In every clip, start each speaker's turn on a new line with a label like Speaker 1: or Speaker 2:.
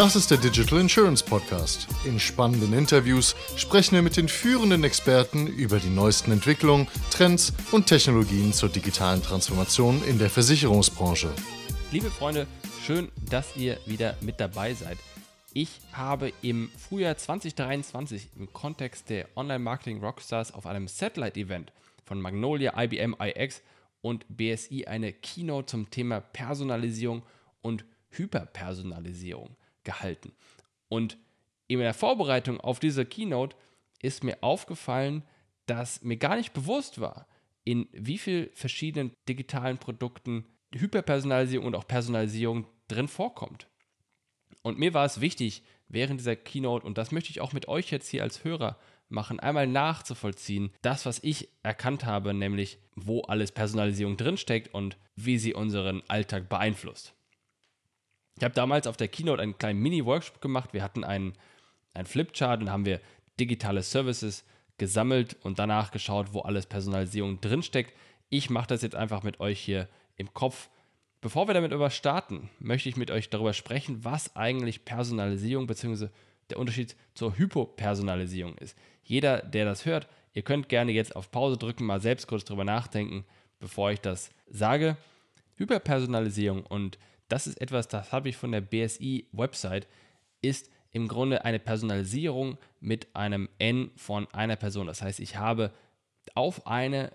Speaker 1: Das ist der Digital Insurance Podcast. In spannenden Interviews sprechen wir mit den führenden Experten über die neuesten Entwicklungen, Trends und Technologien zur digitalen Transformation in der Versicherungsbranche.
Speaker 2: Liebe Freunde, schön, dass ihr wieder mit dabei seid. Ich habe im Frühjahr 2023 im Kontext der Online-Marketing Rockstars auf einem Satellite-Event von Magnolia, IBM, iX und BSI eine Keynote zum Thema Personalisierung und Hyperpersonalisierung gehalten. Und in der Vorbereitung auf diese Keynote ist mir aufgefallen, dass mir gar nicht bewusst war, in wie vielen verschiedenen digitalen Produkten Hyperpersonalisierung und auch Personalisierung drin vorkommt. Und mir war es wichtig, während dieser Keynote, und das möchte ich auch mit euch jetzt hier als Hörer machen, einmal nachzuvollziehen, das, was ich erkannt habe, nämlich wo alles Personalisierung drinsteckt und wie sie unseren Alltag beeinflusst. Ich habe damals auf der Keynote einen kleinen Mini-Workshop gemacht. Wir hatten einen, einen Flipchart und haben wir digitale Services gesammelt und danach geschaut, wo alles Personalisierung drinsteckt. Ich mache das jetzt einfach mit euch hier im Kopf. Bevor wir damit über starten, möchte ich mit euch darüber sprechen, was eigentlich Personalisierung bzw. der Unterschied zur Hypopersonalisierung ist. Jeder, der das hört, ihr könnt gerne jetzt auf Pause drücken, mal selbst kurz darüber nachdenken, bevor ich das sage. Hyperpersonalisierung und das ist etwas, das habe ich von der BSI-Website, ist im Grunde eine Personalisierung mit einem N von einer Person. Das heißt, ich habe auf eine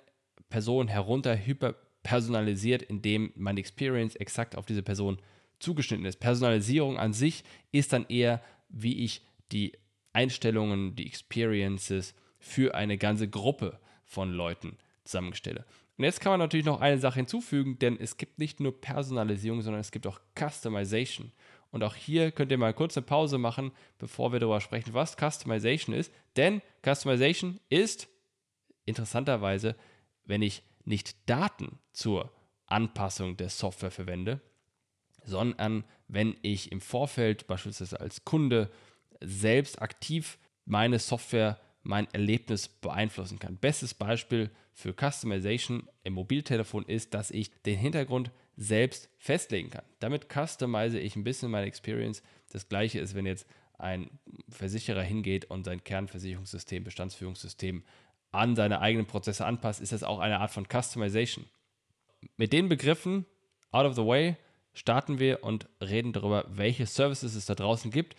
Speaker 2: Person herunter hyperpersonalisiert, indem meine Experience exakt auf diese Person zugeschnitten ist. Personalisierung an sich ist dann eher, wie ich die Einstellungen, die Experiences für eine ganze Gruppe von Leuten zusammenstelle. Und jetzt kann man natürlich noch eine Sache hinzufügen, denn es gibt nicht nur Personalisierung, sondern es gibt auch Customization. Und auch hier könnt ihr mal kurz eine Pause machen, bevor wir darüber sprechen, was Customization ist. Denn Customization ist interessanterweise, wenn ich nicht Daten zur Anpassung der Software verwende, sondern wenn ich im Vorfeld beispielsweise als Kunde selbst aktiv meine Software mein Erlebnis beeinflussen kann. Bestes Beispiel für Customization im Mobiltelefon ist, dass ich den Hintergrund selbst festlegen kann. Damit customize ich ein bisschen meine Experience. Das gleiche ist, wenn jetzt ein Versicherer hingeht und sein Kernversicherungssystem, Bestandsführungssystem an seine eigenen Prozesse anpasst, ist das auch eine Art von Customization. Mit den Begriffen out of the way starten wir und reden darüber, welche Services es da draußen gibt,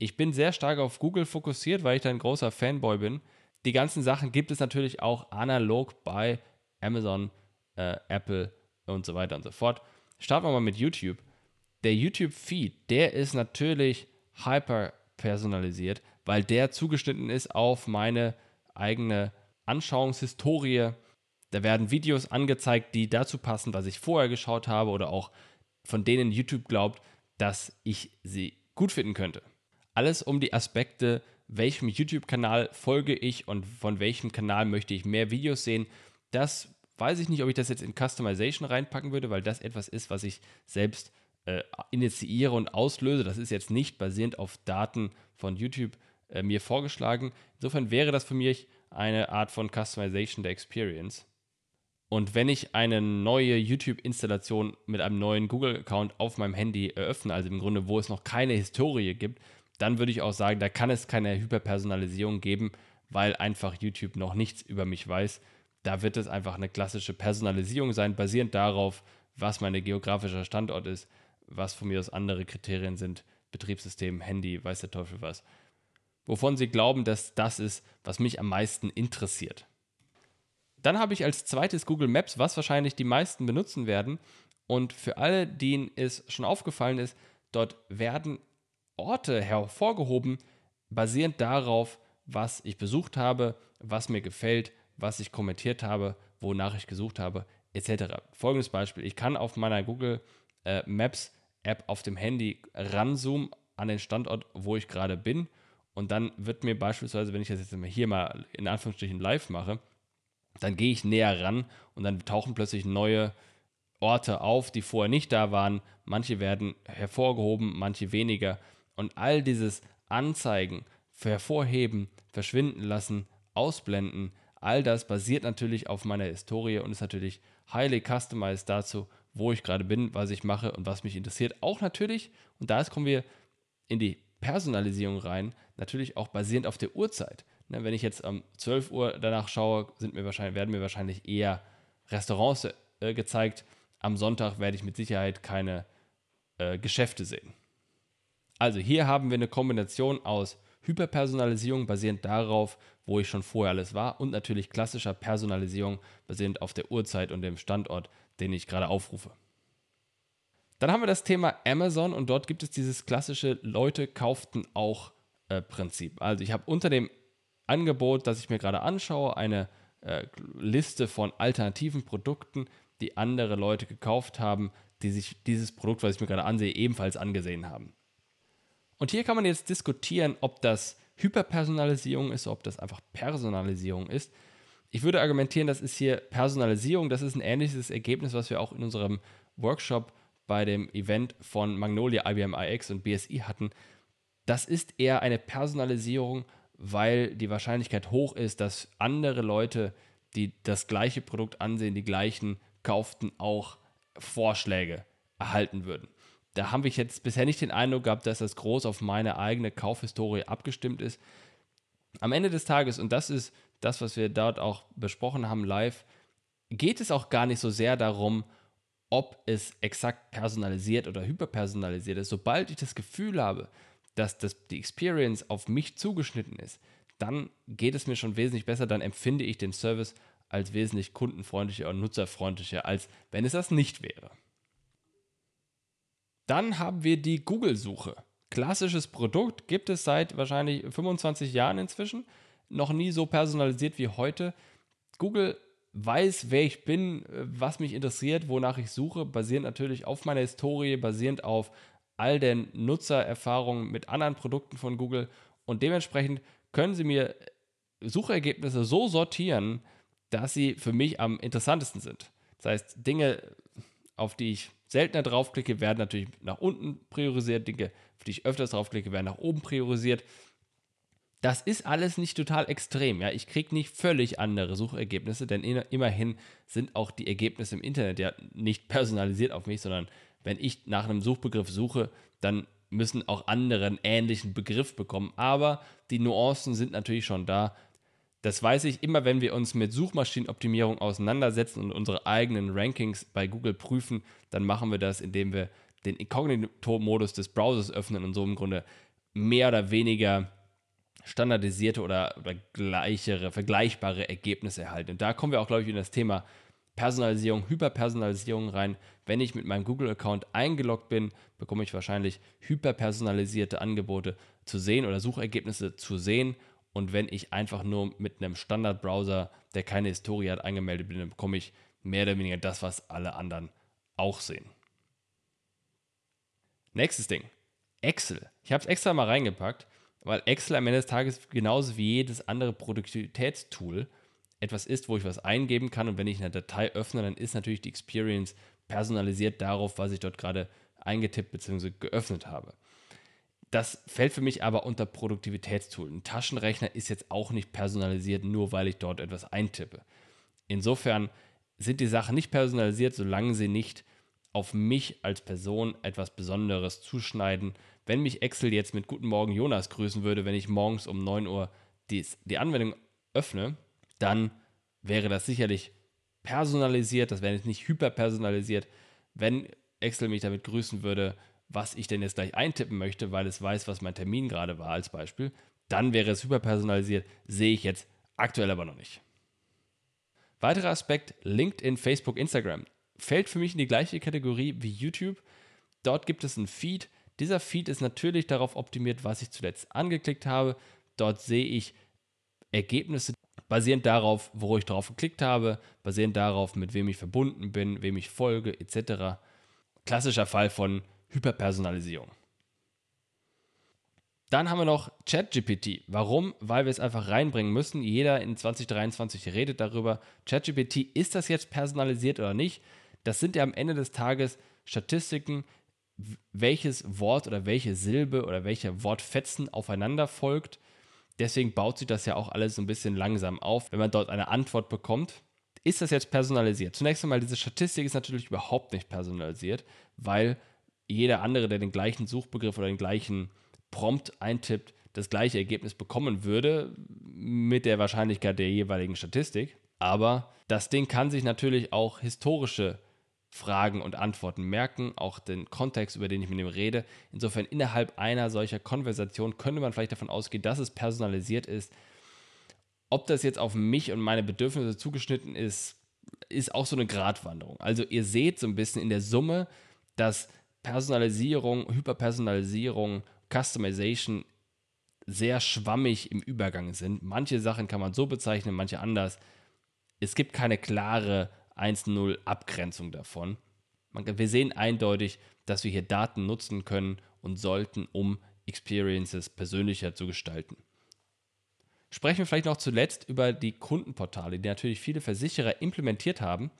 Speaker 2: ich bin sehr stark auf Google fokussiert, weil ich da ein großer Fanboy bin. Die ganzen Sachen gibt es natürlich auch analog bei Amazon, äh, Apple und so weiter und so fort. Starten wir mal mit YouTube. Der YouTube-Feed, der ist natürlich hyper personalisiert, weil der zugeschnitten ist auf meine eigene Anschauungshistorie. Da werden Videos angezeigt, die dazu passen, was ich vorher geschaut habe oder auch von denen YouTube glaubt, dass ich sie gut finden könnte. Alles um die Aspekte, welchem YouTube-Kanal folge ich und von welchem Kanal möchte ich mehr Videos sehen. Das weiß ich nicht, ob ich das jetzt in Customization reinpacken würde, weil das etwas ist, was ich selbst äh, initiiere und auslöse. Das ist jetzt nicht basierend auf Daten von YouTube äh, mir vorgeschlagen. Insofern wäre das für mich eine Art von Customization der Experience. Und wenn ich eine neue YouTube-Installation mit einem neuen Google-Account auf meinem Handy eröffne, also im Grunde, wo es noch keine Historie gibt, dann würde ich auch sagen, da kann es keine Hyperpersonalisierung geben, weil einfach YouTube noch nichts über mich weiß. Da wird es einfach eine klassische Personalisierung sein, basierend darauf, was mein geografischer Standort ist, was von mir aus andere Kriterien sind, Betriebssystem, Handy, weiß der Teufel was. Wovon sie glauben, dass das ist, was mich am meisten interessiert. Dann habe ich als zweites Google Maps, was wahrscheinlich die meisten benutzen werden. Und für alle, denen es schon aufgefallen ist, dort werden Orte hervorgehoben, basierend darauf, was ich besucht habe, was mir gefällt, was ich kommentiert habe, wonach ich gesucht habe, etc. Folgendes Beispiel: Ich kann auf meiner Google äh, Maps App auf dem Handy ranzoomen an den Standort, wo ich gerade bin. Und dann wird mir beispielsweise, wenn ich das jetzt hier mal in Anführungsstrichen live mache, dann gehe ich näher ran und dann tauchen plötzlich neue Orte auf, die vorher nicht da waren. Manche werden hervorgehoben, manche weniger. Und all dieses Anzeigen, hervorheben, verschwinden lassen, ausblenden, all das basiert natürlich auf meiner Historie und ist natürlich highly customized dazu, wo ich gerade bin, was ich mache und was mich interessiert. Auch natürlich, und da kommen wir in die Personalisierung rein, natürlich auch basierend auf der Uhrzeit. Ne, wenn ich jetzt um 12 Uhr danach schaue, sind mir wahrscheinlich, werden mir wahrscheinlich eher Restaurants äh, gezeigt. Am Sonntag werde ich mit Sicherheit keine äh, Geschäfte sehen. Also hier haben wir eine Kombination aus Hyperpersonalisierung basierend darauf, wo ich schon vorher alles war und natürlich klassischer Personalisierung basierend auf der Uhrzeit und dem Standort, den ich gerade aufrufe. Dann haben wir das Thema Amazon und dort gibt es dieses klassische Leute kauften auch äh, Prinzip. Also ich habe unter dem Angebot, das ich mir gerade anschaue, eine äh, Liste von alternativen Produkten, die andere Leute gekauft haben, die sich dieses Produkt, was ich mir gerade ansehe, ebenfalls angesehen haben. Und hier kann man jetzt diskutieren, ob das Hyperpersonalisierung ist, ob das einfach Personalisierung ist. Ich würde argumentieren, das ist hier Personalisierung. Das ist ein ähnliches Ergebnis, was wir auch in unserem Workshop bei dem Event von Magnolia, IBM iX und BSI hatten. Das ist eher eine Personalisierung, weil die Wahrscheinlichkeit hoch ist, dass andere Leute, die das gleiche Produkt ansehen, die gleichen kauften, auch Vorschläge erhalten würden. Da habe ich jetzt bisher nicht den Eindruck gehabt, dass das groß auf meine eigene Kaufhistorie abgestimmt ist. Am Ende des Tages, und das ist das, was wir dort auch besprochen haben live, geht es auch gar nicht so sehr darum, ob es exakt personalisiert oder hyperpersonalisiert ist. Sobald ich das Gefühl habe, dass das, die Experience auf mich zugeschnitten ist, dann geht es mir schon wesentlich besser, dann empfinde ich den Service als wesentlich kundenfreundlicher und nutzerfreundlicher, als wenn es das nicht wäre. Dann haben wir die Google-Suche. Klassisches Produkt gibt es seit wahrscheinlich 25 Jahren inzwischen. Noch nie so personalisiert wie heute. Google weiß, wer ich bin, was mich interessiert, wonach ich suche, basierend natürlich auf meiner Historie, basierend auf all den Nutzererfahrungen mit anderen Produkten von Google. Und dementsprechend können Sie mir Suchergebnisse so sortieren, dass sie für mich am interessantesten sind. Das heißt, Dinge, auf die ich seltener draufklicke, werden natürlich nach unten priorisiert. Dinge, auf die ich öfters draufklicke, werden nach oben priorisiert. Das ist alles nicht total extrem. Ja? Ich kriege nicht völlig andere Suchergebnisse, denn immerhin sind auch die Ergebnisse im Internet ja nicht personalisiert auf mich, sondern wenn ich nach einem Suchbegriff suche, dann müssen auch andere einen ähnlichen Begriff bekommen. Aber die Nuancen sind natürlich schon da. Das weiß ich immer, wenn wir uns mit Suchmaschinenoptimierung auseinandersetzen und unsere eigenen Rankings bei Google prüfen, dann machen wir das, indem wir den Inkognito-Modus des Browsers öffnen und so im Grunde mehr oder weniger standardisierte oder, oder gleichere, vergleichbare Ergebnisse erhalten. Und da kommen wir auch, glaube ich, in das Thema Personalisierung, Hyperpersonalisierung rein. Wenn ich mit meinem Google-Account eingeloggt bin, bekomme ich wahrscheinlich hyperpersonalisierte Angebote zu sehen oder Suchergebnisse zu sehen und wenn ich einfach nur mit einem Standard-Browser, der keine Historie hat, angemeldet bin, dann bekomme ich mehr oder weniger das, was alle anderen auch sehen. Nächstes Ding. Excel. Ich habe es extra mal reingepackt, weil Excel am Ende des Tages genauso wie jedes andere Produktivitätstool etwas ist, wo ich was eingeben kann und wenn ich eine Datei öffne, dann ist natürlich die Experience personalisiert darauf, was ich dort gerade eingetippt bzw. geöffnet habe. Das fällt für mich aber unter Produktivitätstool. Ein Taschenrechner ist jetzt auch nicht personalisiert, nur weil ich dort etwas eintippe. Insofern sind die Sachen nicht personalisiert, solange sie nicht auf mich als Person etwas Besonderes zuschneiden. Wenn mich Excel jetzt mit Guten Morgen Jonas grüßen würde, wenn ich morgens um 9 Uhr die, die Anwendung öffne, dann wäre das sicherlich personalisiert, das wäre jetzt nicht hyperpersonalisiert. Wenn Excel mich damit grüßen würde, was ich denn jetzt gleich eintippen möchte, weil es weiß, was mein Termin gerade war als Beispiel, dann wäre es hyperpersonalisiert, sehe ich jetzt aktuell aber noch nicht. Weiterer Aspekt, LinkedIn, Facebook, Instagram. Fällt für mich in die gleiche Kategorie wie YouTube. Dort gibt es einen Feed. Dieser Feed ist natürlich darauf optimiert, was ich zuletzt angeklickt habe. Dort sehe ich Ergebnisse basierend darauf, wo ich drauf geklickt habe, basierend darauf, mit wem ich verbunden bin, wem ich folge, etc. Klassischer Fall von Hyperpersonalisierung. Dann haben wir noch ChatGPT. Warum? Weil wir es einfach reinbringen müssen. Jeder in 2023 redet darüber. ChatGPT, ist das jetzt personalisiert oder nicht? Das sind ja am Ende des Tages Statistiken, welches Wort oder welche Silbe oder welcher Wortfetzen aufeinander folgt. Deswegen baut sich das ja auch alles so ein bisschen langsam auf. Wenn man dort eine Antwort bekommt, ist das jetzt personalisiert? Zunächst einmal, diese Statistik ist natürlich überhaupt nicht personalisiert, weil jeder andere, der den gleichen Suchbegriff oder den gleichen prompt eintippt, das gleiche Ergebnis bekommen würde mit der Wahrscheinlichkeit der jeweiligen Statistik. Aber das Ding kann sich natürlich auch historische Fragen und Antworten merken, auch den Kontext, über den ich mit ihm rede. Insofern innerhalb einer solcher Konversation könnte man vielleicht davon ausgehen, dass es personalisiert ist. Ob das jetzt auf mich und meine Bedürfnisse zugeschnitten ist, ist auch so eine Gratwanderung. Also ihr seht so ein bisschen in der Summe, dass Personalisierung, Hyperpersonalisierung, Customization sehr schwammig im Übergang sind. Manche Sachen kann man so bezeichnen, manche anders. Es gibt keine klare 1-0 Abgrenzung davon. Man, wir sehen eindeutig, dass wir hier Daten nutzen können und sollten, um Experiences persönlicher zu gestalten. Sprechen wir vielleicht noch zuletzt über die Kundenportale, die natürlich viele Versicherer implementiert haben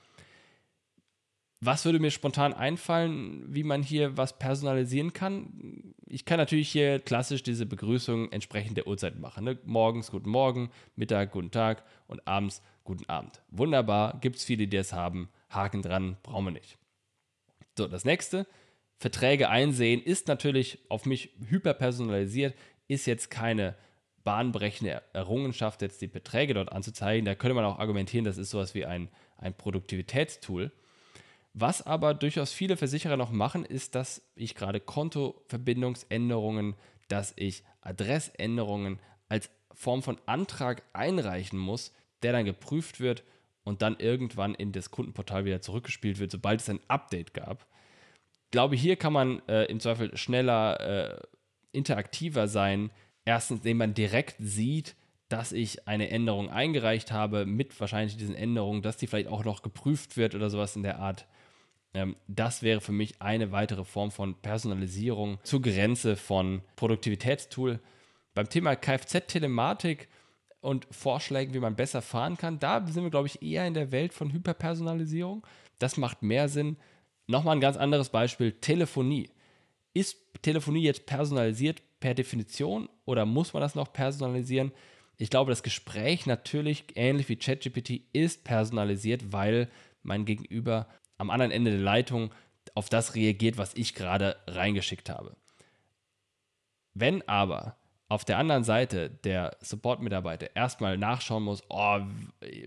Speaker 2: was würde mir spontan einfallen, wie man hier was personalisieren kann? Ich kann natürlich hier klassisch diese Begrüßung entsprechend der Uhrzeit machen. Ne? Morgens guten Morgen, Mittag guten Tag und abends guten Abend. Wunderbar, gibt es viele, die das haben. Haken dran, brauchen wir nicht. So, das nächste, Verträge einsehen, ist natürlich auf mich hyperpersonalisiert, ist jetzt keine bahnbrechende Errungenschaft, jetzt die Beträge dort anzuzeigen. Da könnte man auch argumentieren, das ist sowas wie ein, ein Produktivitätstool. Was aber durchaus viele Versicherer noch machen, ist, dass ich gerade Kontoverbindungsänderungen, dass ich Adressänderungen als Form von Antrag einreichen muss, der dann geprüft wird und dann irgendwann in das Kundenportal wieder zurückgespielt wird, sobald es ein Update gab. Ich glaube, hier kann man äh, im Zweifel schneller, äh, interaktiver sein. Erstens, indem man direkt sieht, dass ich eine Änderung eingereicht habe, mit wahrscheinlich diesen Änderungen, dass die vielleicht auch noch geprüft wird oder sowas in der Art. Ähm, das wäre für mich eine weitere Form von Personalisierung zur Grenze von Produktivitätstool. Beim Thema Kfz-Telematik und Vorschlägen, wie man besser fahren kann, da sind wir, glaube ich, eher in der Welt von Hyperpersonalisierung. Das macht mehr Sinn. Nochmal ein ganz anderes Beispiel: Telefonie. Ist Telefonie jetzt personalisiert per Definition oder muss man das noch personalisieren? Ich glaube, das Gespräch natürlich, ähnlich wie ChatGPT, ist personalisiert, weil mein Gegenüber am anderen Ende der Leitung auf das reagiert, was ich gerade reingeschickt habe. Wenn aber auf der anderen Seite der Support-Mitarbeiter erstmal nachschauen muss, oh,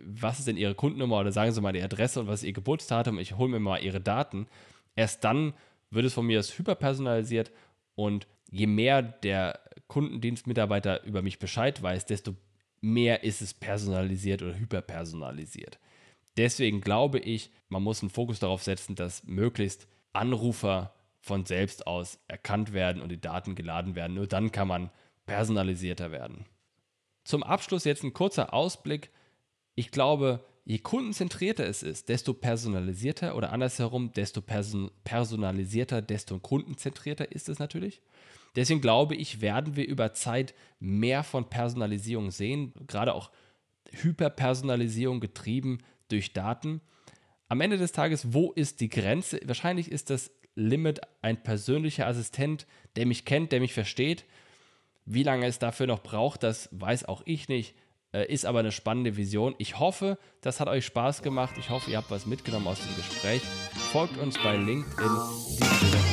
Speaker 2: was ist denn Ihre Kundennummer oder sagen Sie mal die Adresse und was ist Ihr Geburtsdatum, ich hole mir mal Ihre Daten, erst dann wird es von mir hyperpersonalisiert und je mehr der Kundendienstmitarbeiter über mich Bescheid weiß, desto mehr ist es personalisiert oder hyperpersonalisiert. Deswegen glaube ich, man muss einen Fokus darauf setzen, dass möglichst Anrufer von selbst aus erkannt werden und die Daten geladen werden. Nur dann kann man personalisierter werden. Zum Abschluss jetzt ein kurzer Ausblick. Ich glaube, je kundenzentrierter es ist, desto personalisierter oder andersherum, desto person personalisierter, desto kundenzentrierter ist es natürlich. Deswegen glaube ich, werden wir über Zeit mehr von Personalisierung sehen, gerade auch Hyperpersonalisierung getrieben durch Daten. Am Ende des Tages, wo ist die Grenze? Wahrscheinlich ist das Limit ein persönlicher Assistent, der mich kennt, der mich versteht. Wie lange es dafür noch braucht, das weiß auch ich nicht. Äh, ist aber eine spannende Vision. Ich hoffe, das hat euch Spaß gemacht. Ich hoffe, ihr habt was mitgenommen aus dem Gespräch. Folgt uns bei LinkedIn.